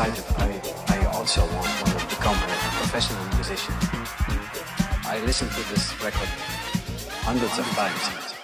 I, I also want, want to become a professional musician. I listened to this record hundreds of times.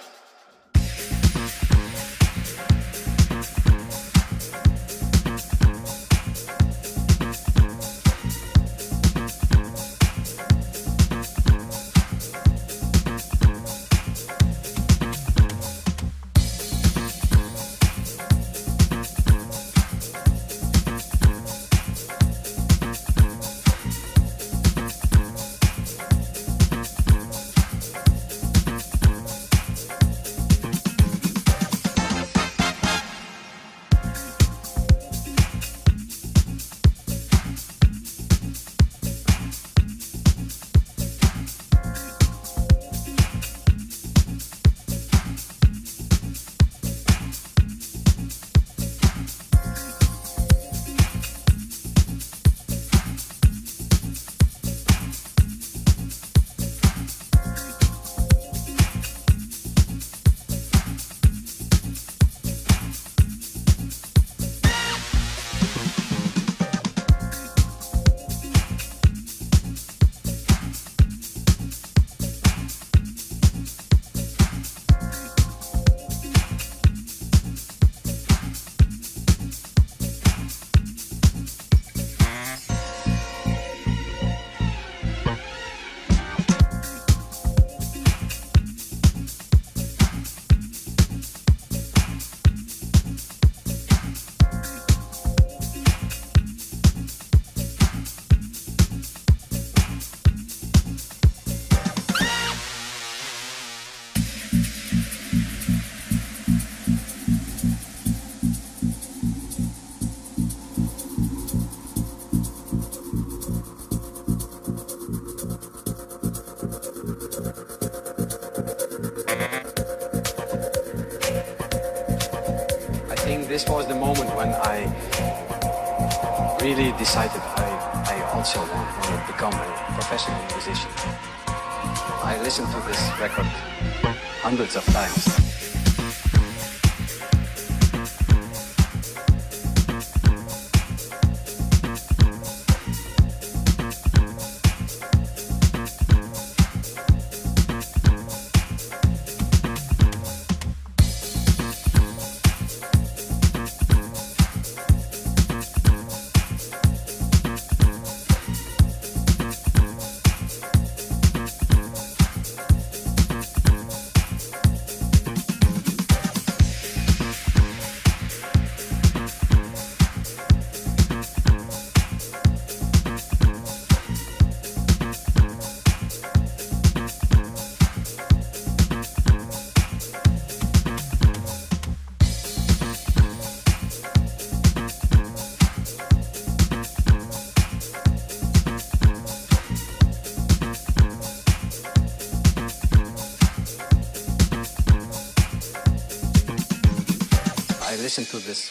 This was the moment when I really decided I, I also want, want to become a professional musician. I listened to this record hundreds of times.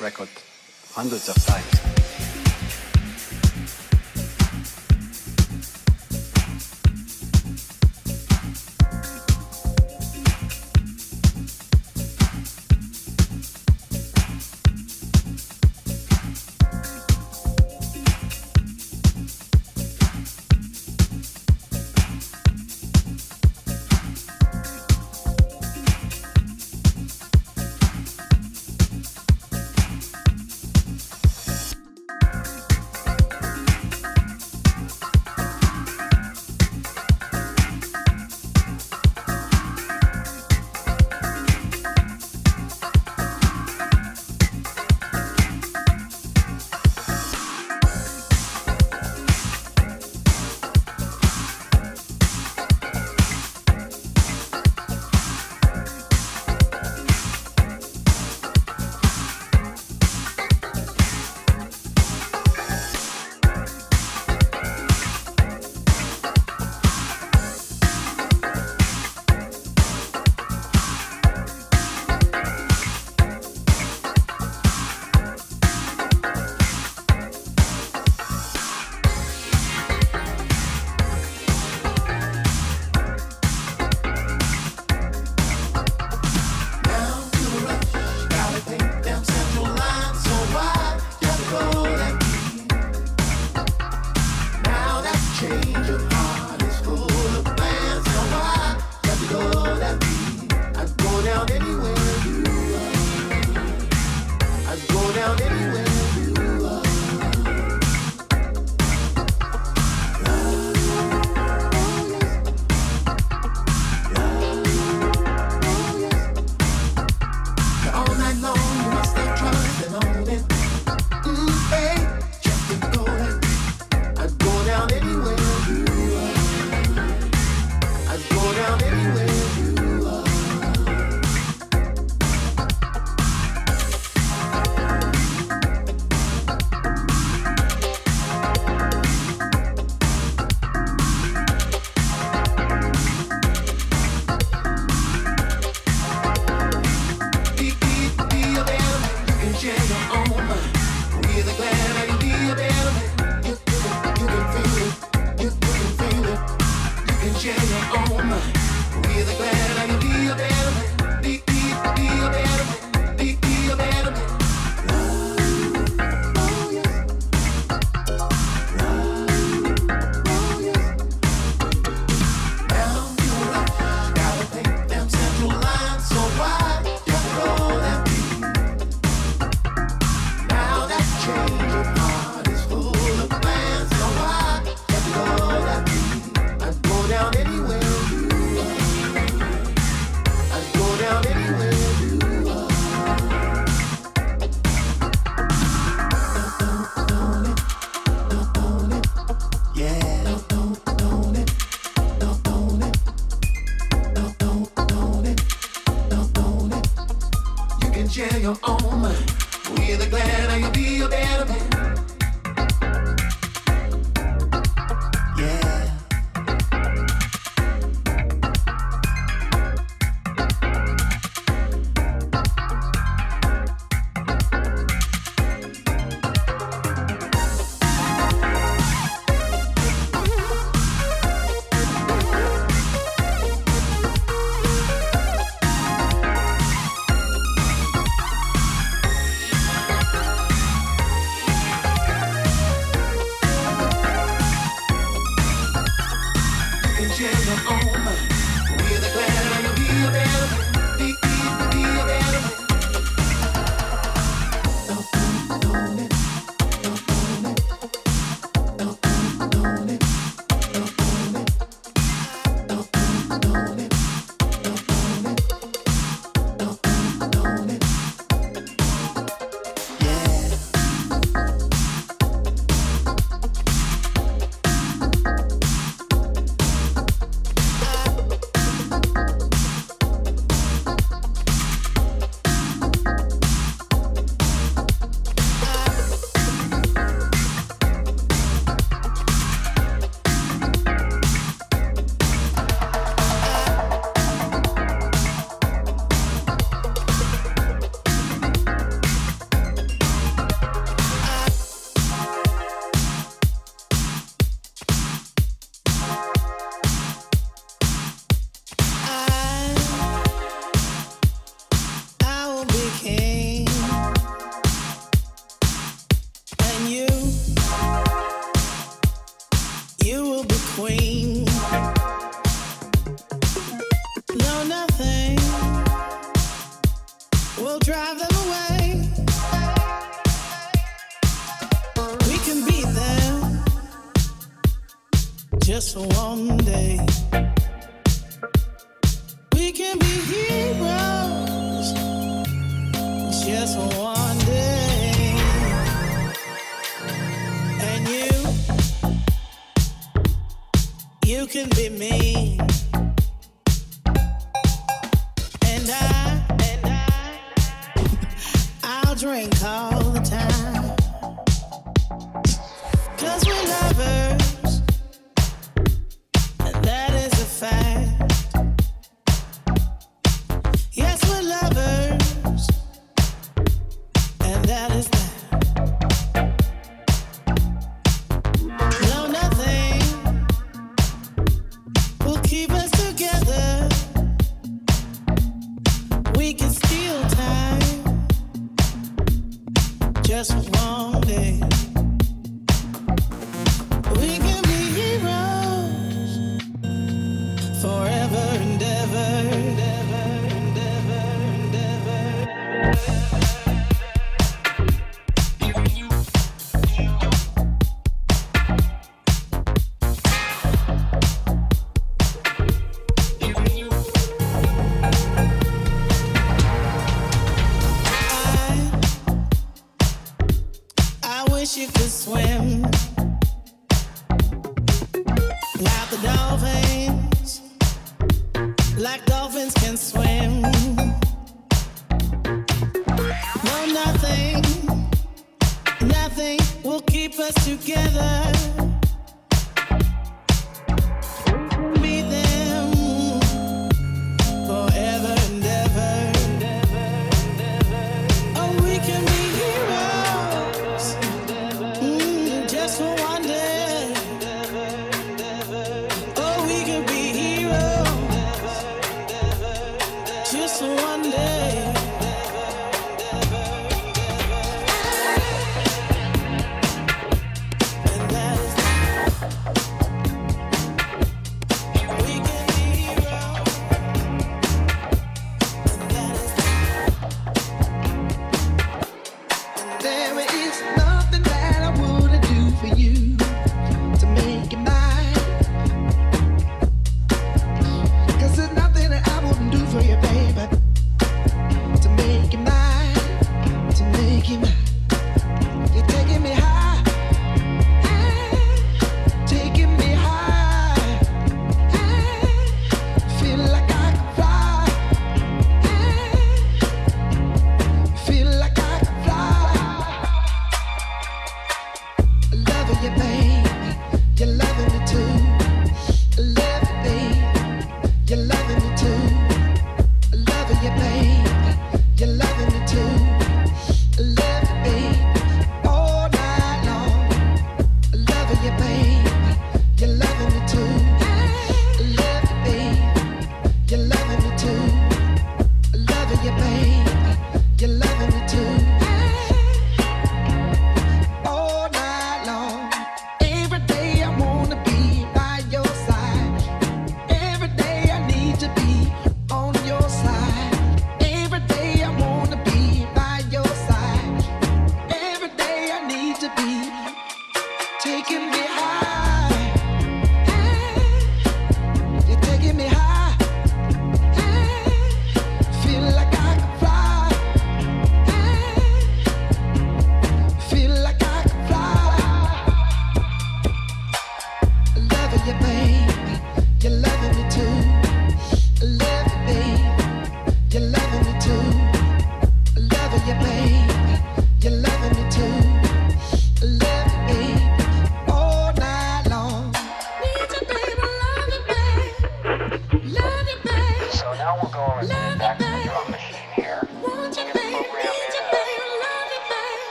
Record hundreds of times.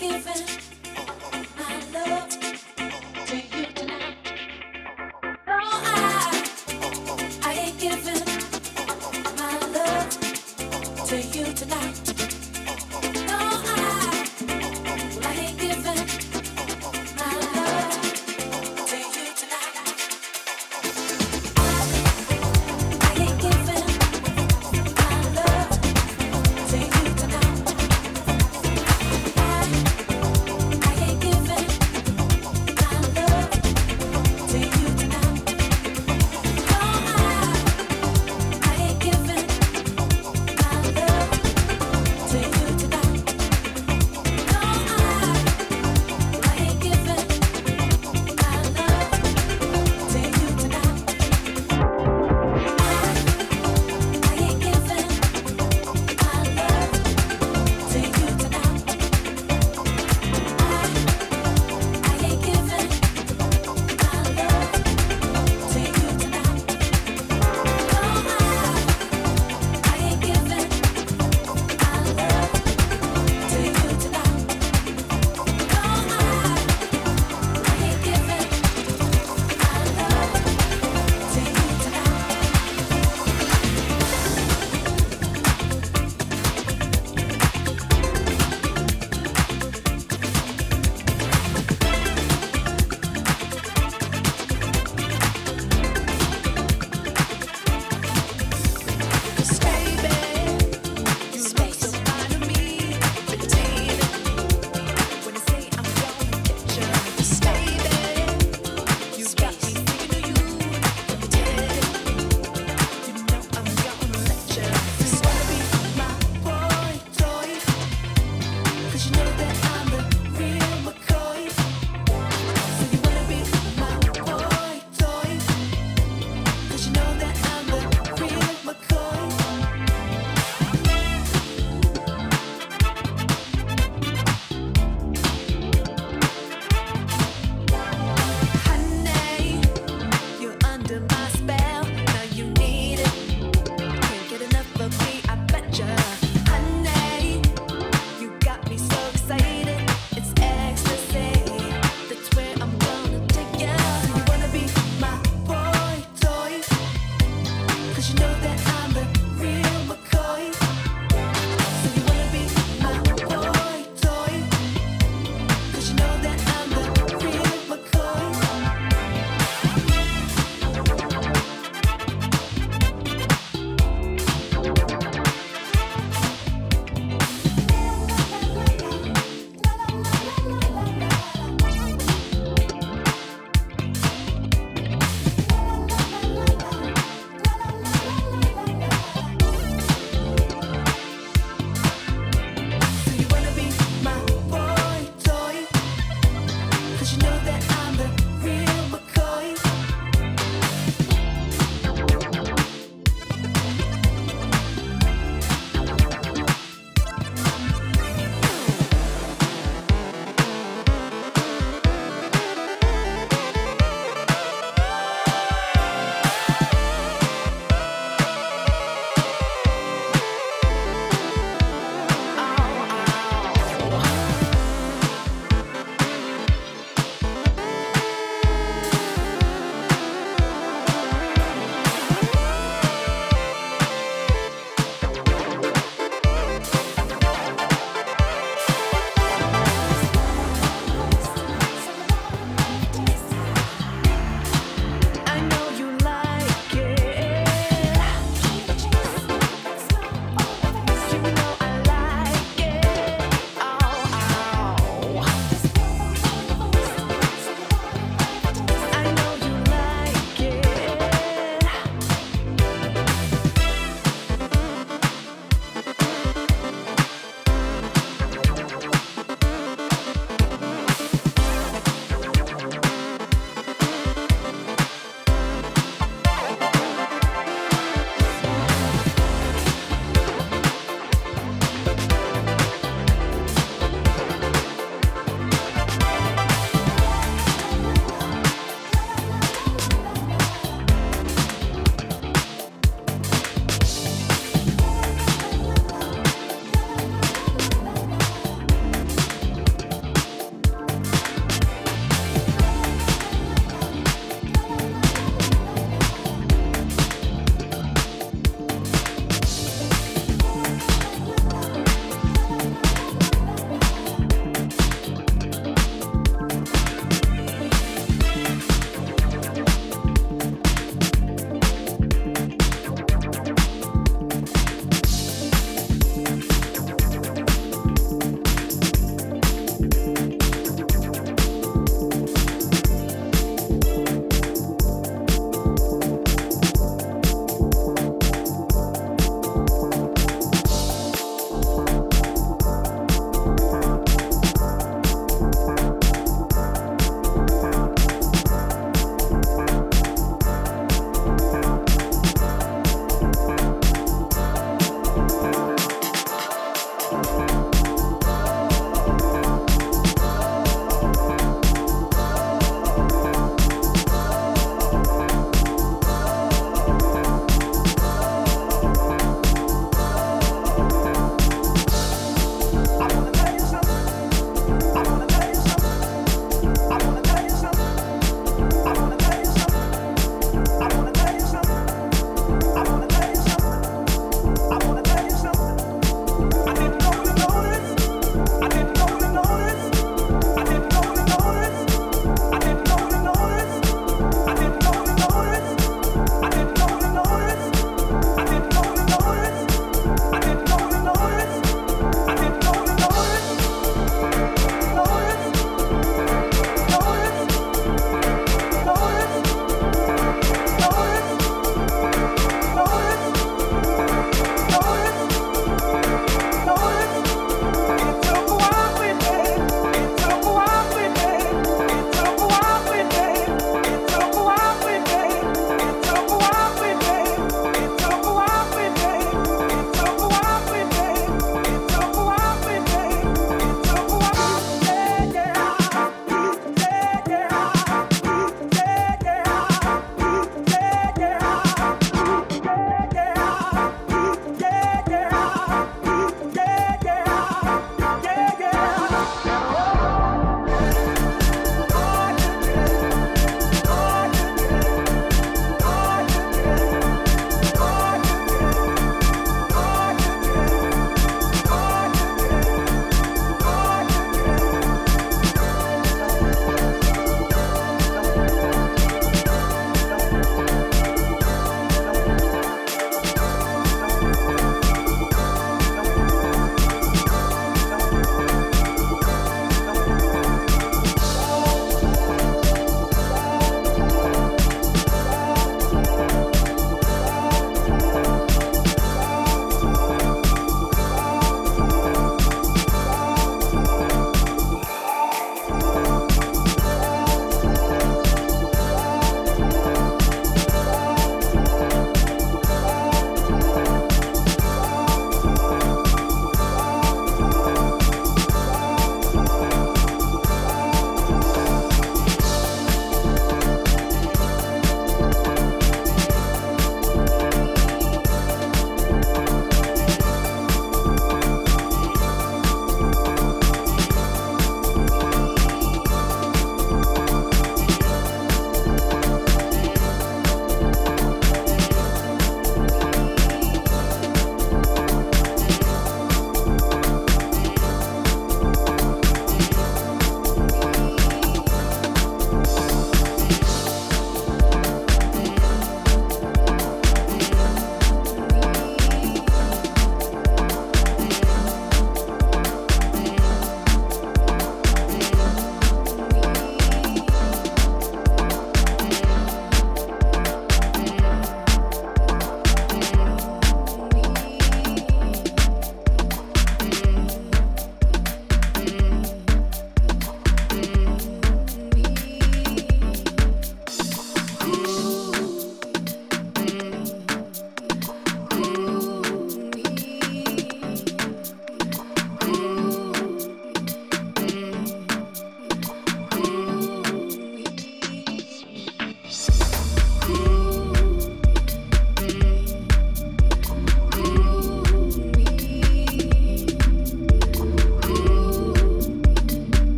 giving.